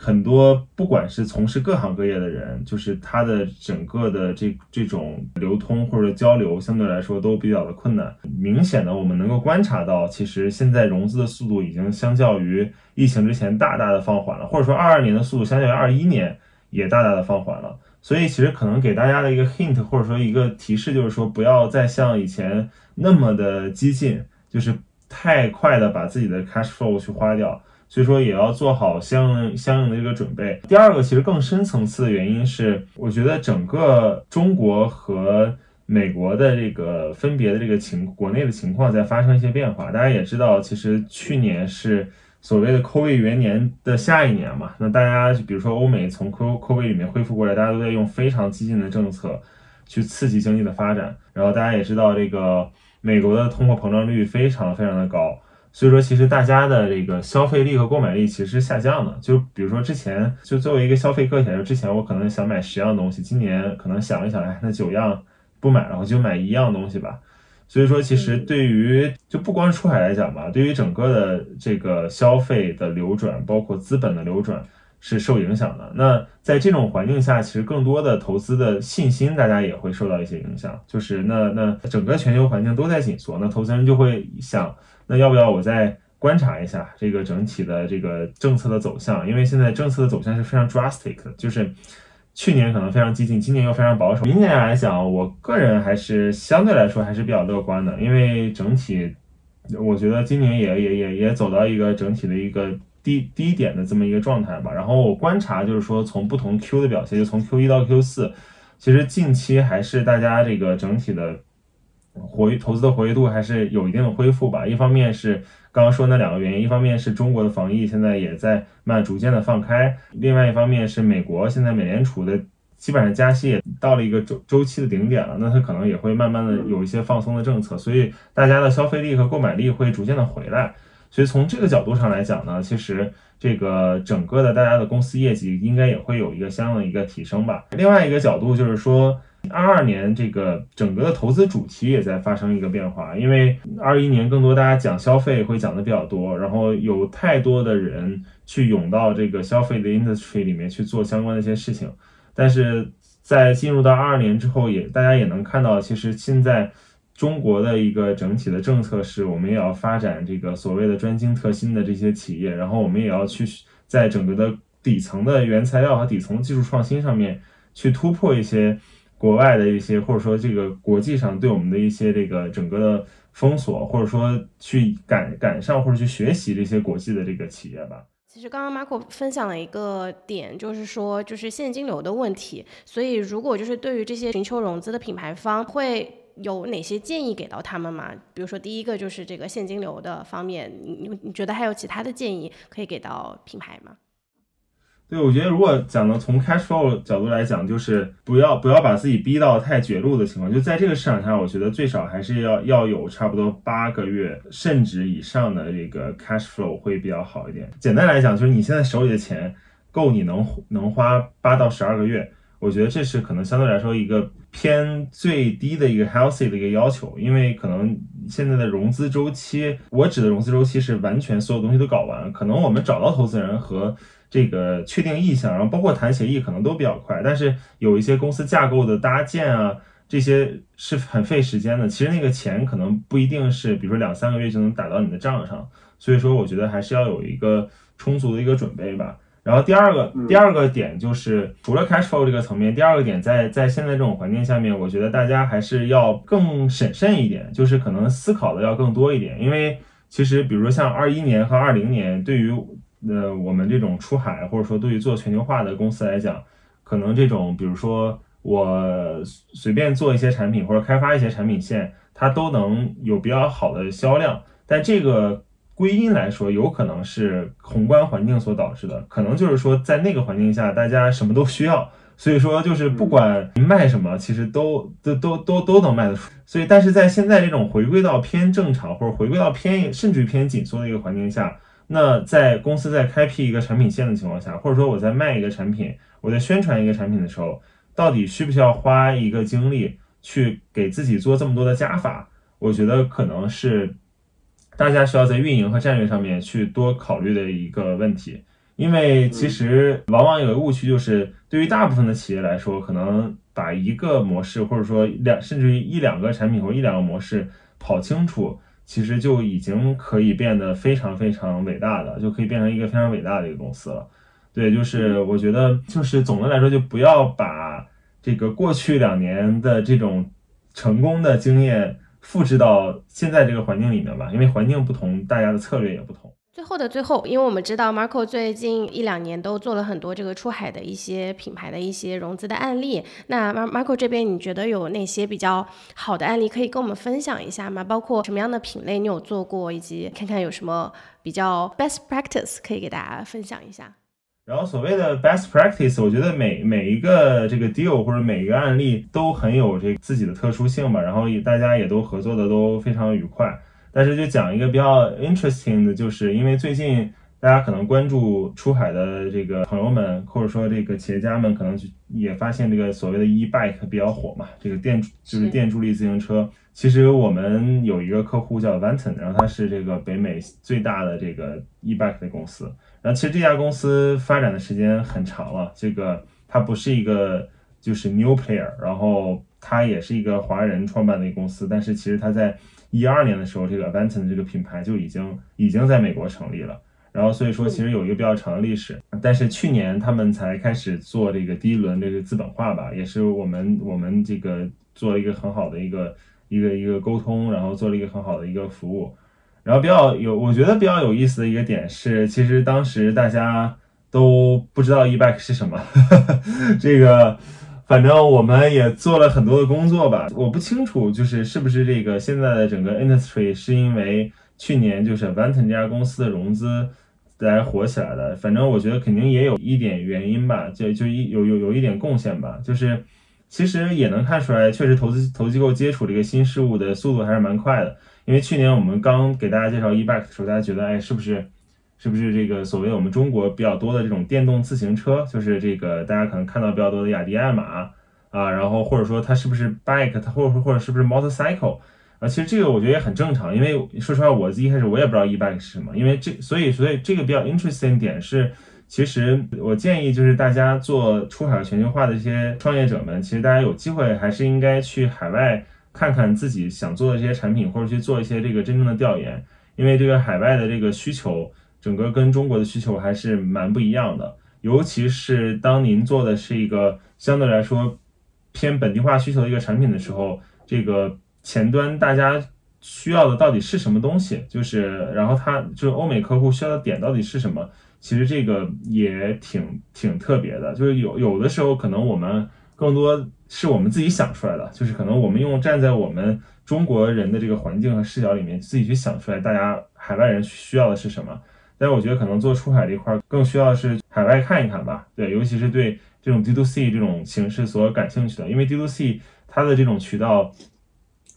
很多不管是从事各行各业的人，就是他的整个的这这种流通或者交流，相对来说都比较的困难。明显的，我们能够观察到，其实现在融资的速度已经相较于疫情之前大大的放缓了，或者说二二年的速度相较于二一年也大大的放缓了。所以其实可能给大家的一个 hint 或者说一个提示，就是说不要再像以前那么的激进，就是太快的把自己的 cash flow 去花掉。所以说也要做好相相应的这个准备。第二个其实更深层次的原因是，我觉得整个中国和美国的这个分别的这个情国内的情况在发生一些变化。大家也知道，其实去年是所谓的 COVID 元年的下一年嘛。那大家比如说欧美从 COVID 里面恢复过来，大家都在用非常激进的政策去刺激经济的发展。然后大家也知道，这个美国的通货膨胀率非常非常的高。所以说，其实大家的这个消费力和购买力其实下降的。就比如说之前，就作为一个消费个体来说，之前我可能想买十样东西，今年可能想一想，哎，那九样不买了，我就买一样东西吧。所以说，其实对于就不光出海来讲吧，对于整个的这个消费的流转，包括资本的流转是受影响的。那在这种环境下，其实更多的投资的信心，大家也会受到一些影响。就是那那整个全球环境都在紧缩，那投资人就会想。那要不要我再观察一下这个整体的这个政策的走向？因为现在政策的走向是非常 drastic 的，就是去年可能非常激进，今年又非常保守。明年来讲，我个人还是相对来说还是比较乐观的，因为整体我觉得今年也也也也走到一个整体的一个低低点的这么一个状态吧。然后我观察就是说，从不同 Q 的表现，就从 Q 一到 Q 四，其实近期还是大家这个整体的。活投资的活跃度还是有一定的恢复吧。一方面是刚刚说那两个原因，一方面是中国的防疫现在也在慢逐渐的放开，另外一方面是美国现在美联储的基本上加息也到了一个周周期的顶点了，那它可能也会慢慢的有一些放松的政策，所以大家的消费力和购买力会逐渐的回来。所以从这个角度上来讲呢，其实这个整个的大家的公司业绩应该也会有一个相应的一个提升吧。另外一个角度就是说。二二年这个整个的投资主题也在发生一个变化，因为二一年更多大家讲消费会讲的比较多，然后有太多的人去涌到这个消费的 industry 里面去做相关的一些事情，但是在进入到二二年之后，也大家也能看到，其实现在中国的一个整体的政策是我们也要发展这个所谓的专精特新的这些企业，然后我们也要去在整个的底层的原材料和底层技术创新上面去突破一些。国外的一些，或者说这个国际上对我们的一些这个整个的封锁，或者说去赶赶上或者去学习这些国际的这个企业吧。其实刚刚 Marco 分享了一个点，就是说就是现金流的问题。所以如果就是对于这些寻求融资的品牌方，会有哪些建议给到他们吗？比如说第一个就是这个现金流的方面，你你觉得还有其他的建议可以给到品牌吗？对，我觉得如果讲的从 cash flow 角度来讲，就是不要不要把自己逼到太绝路的情况。就在这个市场上，我觉得最少还是要要有差不多八个月甚至以上的这个 cash flow 会比较好一点。简单来讲，就是你现在手里的钱够你能能花八到十二个月，我觉得这是可能相对来说一个偏最低的一个 healthy 的一个要求。因为可能现在的融资周期，我指的融资周期是完全所有东西都搞完，可能我们找到投资人和这个确定意向，然后包括谈协议，可能都比较快。但是有一些公司架构的搭建啊，这些是很费时间的。其实那个钱可能不一定是，比如说两三个月就能打到你的账上。所以说，我觉得还是要有一个充足的一个准备吧。然后第二个第二个点就是，除了 cash flow 这个层面，第二个点在在现在这种环境下面，我觉得大家还是要更审慎一点，就是可能思考的要更多一点。因为其实比如说像二一年和二零年，对于呃我们这种出海，或者说对于做全球化的公司来讲，可能这种比如说我随便做一些产品或者开发一些产品线，它都能有比较好的销量。但这个归因来说，有可能是宏观环境所导致的，可能就是说在那个环境下，大家什么都需要，所以说就是不管卖什么，其实都都都都都能卖得出。所以，但是在现在这种回归到偏正常或者回归到偏甚至于偏紧缩的一个环境下，那在公司在开辟一个产品线的情况下，或者说我在卖一个产品，我在宣传一个产品的时候，到底需不需要花一个精力去给自己做这么多的加法？我觉得可能是。大家需要在运营和战略上面去多考虑的一个问题，因为其实往往有个误区，就是对于大部分的企业来说，可能把一个模式或者说两甚至于一两个产品或一两个模式跑清楚，其实就已经可以变得非常非常伟大的，就可以变成一个非常伟大的一个公司了。对，就是我觉得就是总的来说，就不要把这个过去两年的这种成功的经验。复制到现在这个环境里面吧，因为环境不同，大家的策略也不同。最后的最后，因为我们知道 Marco 最近一两年都做了很多这个出海的一些品牌的一些融资的案例。那 Mar Marco 这边，你觉得有哪些比较好的案例可以跟我们分享一下吗？包括什么样的品类你有做过，以及看看有什么比较 best practice 可以给大家分享一下。然后所谓的 best practice，我觉得每每一个这个 deal 或者每一个案例都很有这自己的特殊性吧，然后也大家也都合作的都非常愉快。但是就讲一个比较 interesting 的，就是因为最近大家可能关注出海的这个朋友们，或者说这个企业家们，可能就也发现这个所谓的 e bike 比较火嘛，这个电就是电助力自行车。其实我们有一个客户叫 Vanton，然后他是这个北美最大的这个 e bike 的公司。然后其实这家公司发展的时间很长了，这个它不是一个就是 new player，然后它也是一个华人创办的一个公司，但是其实它在一二年的时候，这个 Avanton 这个品牌就已经已经在美国成立了，然后所以说其实有一个比较长的历史，但是去年他们才开始做这个第一轮这个资本化吧，也是我们我们这个做了一个很好的一个一个一个沟通，然后做了一个很好的一个服务。然后比较有，我觉得比较有意思的一个点是，其实当时大家都不知道 eBike 是什么，这个反正我们也做了很多的工作吧。我不清楚，就是是不是这个现在的整个 industry 是因为去年就是 Vanton 这家公司的融资来火起来的。反正我觉得肯定也有一点原因吧，就就一有有有一点贡献吧。就是其实也能看出来，确实投资投机构接触这个新事物的速度还是蛮快的。因为去年我们刚给大家介绍 eBike 的时候，大家觉得，哎，是不是，是不是这个所谓我们中国比较多的这种电动自行车，就是这个大家可能看到比较多的雅迪爱玛啊，然后或者说它是不是 bike，它或者或者是不是 motorcycle 啊？其实这个我觉得也很正常，因为说实话，我一开始我也不知道 eBike 是什么，因为这所以所以这个比较 interesting 点是，其实我建议就是大家做出海全球化的一些创业者们，其实大家有机会还是应该去海外。看看自己想做的这些产品，或者去做一些这个真正的调研，因为这个海外的这个需求，整个跟中国的需求还是蛮不一样的。尤其是当您做的是一个相对来说偏本地化需求的一个产品的时候，这个前端大家需要的到底是什么东西？就是，然后它就是欧美客户需要的点到底是什么？其实这个也挺挺特别的，就是有有的时候可能我们更多。是我们自己想出来的，就是可能我们用站在我们中国人的这个环境和视角里面，自己去想出来，大家海外人需要的是什么。但是我觉得可能做出海这一块更需要的是海外看一看吧，对，尤其是对这种 D to C 这种形式所感兴趣的，因为 D to C 它的这种渠道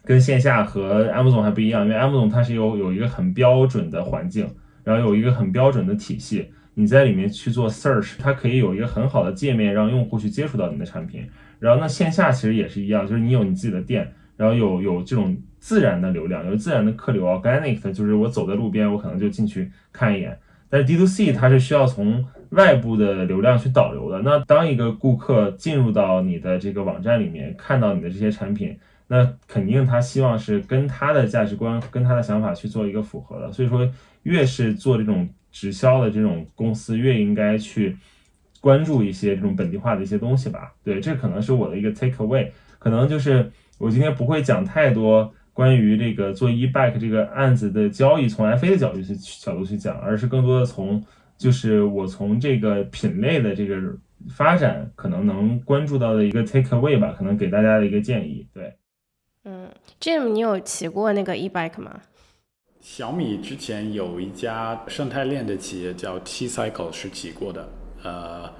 跟线下和 M 总还不一样，因为 M 总它是有有一个很标准的环境，然后有一个很标准的体系，你在里面去做 search，它可以有一个很好的界面让用户去接触到你的产品。然后那线下其实也是一样，就是你有你自己的店，然后有有这种自然的流量，有自然的客流，organic 的，就是我走在路边，我可能就进去看一眼。但是 D to C 它是需要从外部的流量去导流的。那当一个顾客进入到你的这个网站里面，看到你的这些产品，那肯定他希望是跟他的价值观、跟他的想法去做一个符合的。所以说，越是做这种直销的这种公司，越应该去。关注一些这种本地化的一些东西吧，对，这可能是我的一个 take away，可能就是我今天不会讲太多关于这个做 e bike 这个案子的交易从 FA 的角度去角度去讲，而是更多的从就是我从这个品类的这个发展可能能关注到的一个 take away 吧，可能给大家的一个建议，对。嗯，Jim，你有骑过那个 e bike 吗？小米之前有一家生态链的企业叫 T Cycle 是骑过的，呃，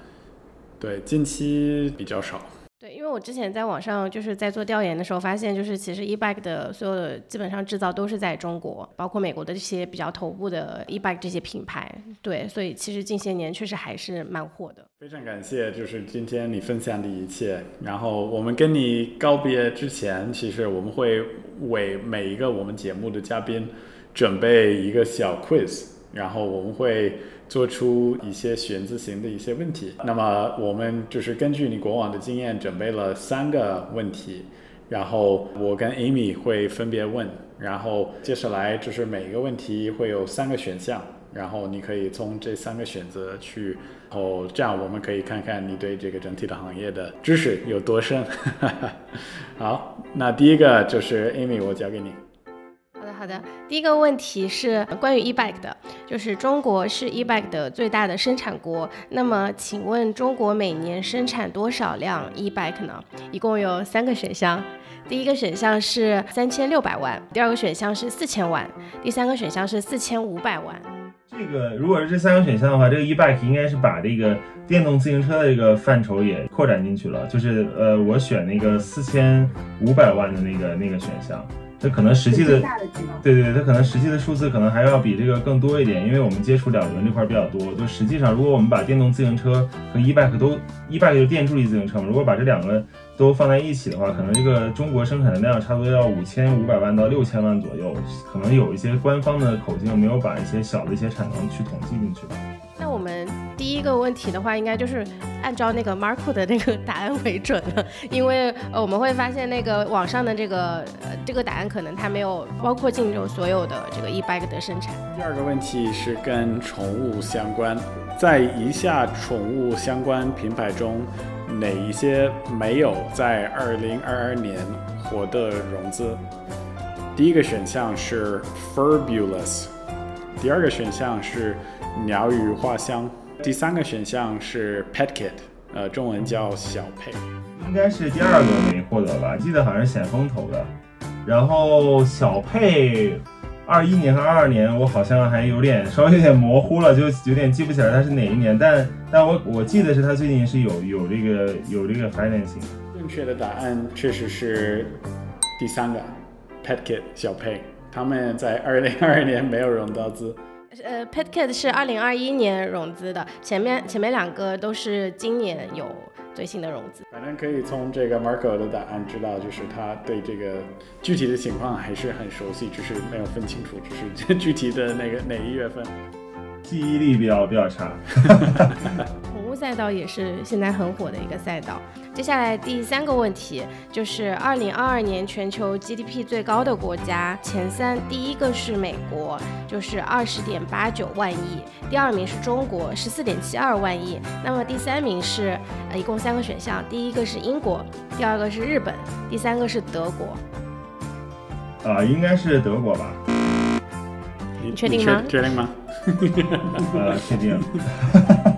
对，近期比较少。对，因为我之前在网上就是在做调研的时候，发现就是其实 e-bike 的所有的基本上制造都是在中国，包括美国的这些比较头部的 e-bike 这些品牌。对，所以其实近些年确实还是蛮火的。非常感谢，就是今天你分享的一切。然后我们跟你告别之前，其实我们会为每一个我们节目的嘉宾准备一个小 quiz，然后我们会。做出一些选择型的一些问题，那么我们就是根据你过往的经验准备了三个问题，然后我跟 Amy 会分别问，然后接下来就是每一个问题会有三个选项，然后你可以从这三个选择去，然后这样我们可以看看你对这个整体的行业的知识有多深。好，那第一个就是 Amy，我交给你。好的，第一个问题是关于 e-bike 的，就是中国是 e-bike 的最大的生产国，那么请问中国每年生产多少辆 e-bike 呢？一共有三个选项，第一个选项是三千六百万，第二个选项是四千万，第三个选项是四千五百万。这个如果是这三个选项的话，这个 e-bike 应该是把这个电动自行车的这个范畴也扩展进去了，就是呃，我选那个四千五百万的那个那个选项。它可能实际的，对对对，它可能实际的数字可能还要比这个更多一点，因为我们接触两轮这块比较多。就实际上，如果我们把电动自行车和 e-bike 都，e-bike 就是电助力自行车嘛，如果把这两个都放在一起的话，可能这个中国生产的量差不多要五千五百万到六千万左右。可能有一些官方的口径没有把一些小的一些产能去统计进去。那我们。第一个问题的话，应该就是按照那个 Marco 的那个答案为准了，因为呃我们会发现那个网上的这个呃这个答案可能它没有包括进入所有的这个 e-bike 的生产。第二个问题是跟宠物相关，在以下宠物相关品牌中，哪一些没有在2022年获得融资？第一个选项是 Furbulous，第二个选项是鸟语花香。第三个选项是 Pet Kit，呃，中文叫小佩，应该是第二个没获得吧？记得好像是险峰投的。然后小佩，二一年和二二年我好像还有点稍微有点模糊了，就有点记不起来它是哪一年。但但我我记得是他最近是有有这个有这个 financing。正确的答案确实是第三个 Pet Kit 小佩，他们在二零二二年没有融到资。呃，PetKit 是二零二一年融资的，前面前面两个都是今年有最新的融资。反正可以从这个 Marco 的答案知道，就是他对这个具体的情况还是很熟悉，只是没有分清楚，只是 具体的那个哪一月份。记忆力比较比较差。宠物赛道也是现在很火的一个赛道。接下来第三个问题就是二零二二年全球 GDP 最高的国家前三，第一个是美国，就是二十点八九万亿；第二名是中国，十四点七二万亿。那么第三名是呃，一共三个选项，第一个是英国，第二个是日本，第三个是德国。啊，应该是德国吧？你确定吗？确定吗？呃，确定。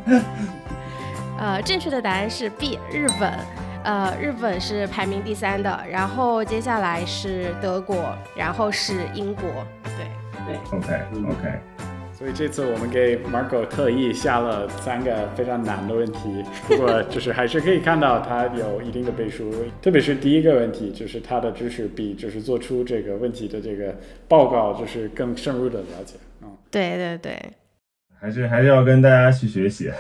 呃，正确的答案是 B，日本。呃，日本是排名第三的，然后接下来是德国，然后是英国。对对。OK，OK。所以这次我们给 Marco 特意下了三个非常难的问题，不过就是还是可以看到他有一定的背书，特别是第一个问题，就是他的知识比就是做出这个问题的这个报告就是更深入的了解。嗯，对对对，还是还是要跟大家去学习，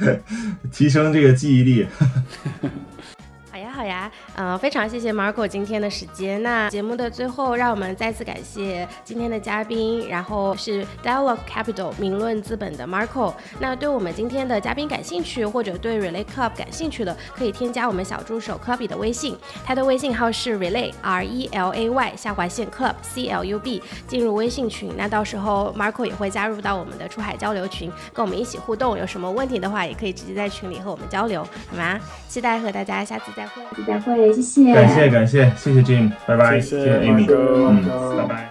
提升这个记忆力。呀，嗯，非常谢谢 Marco 今天的时间。那节目的最后，让我们再次感谢今天的嘉宾，然后是 Dialog Capital 名论资本的 Marco。那对我们今天的嘉宾感兴趣，或者对 Relay Club 感兴趣的，可以添加我们小助手 Clubby 的微信，他的微信号是 Relay R E L A Y 下划线 Club C L U B，进入微信群。那到时候 Marco 也会加入到我们的出海交流群，跟我们一起互动。有什么问题的话，也可以直接在群里和我们交流，好吗？期待和大家下次再会。再会，谢谢，感谢感谢，谢谢 Jim，拜拜，谢谢 Amy，嗯，拜拜。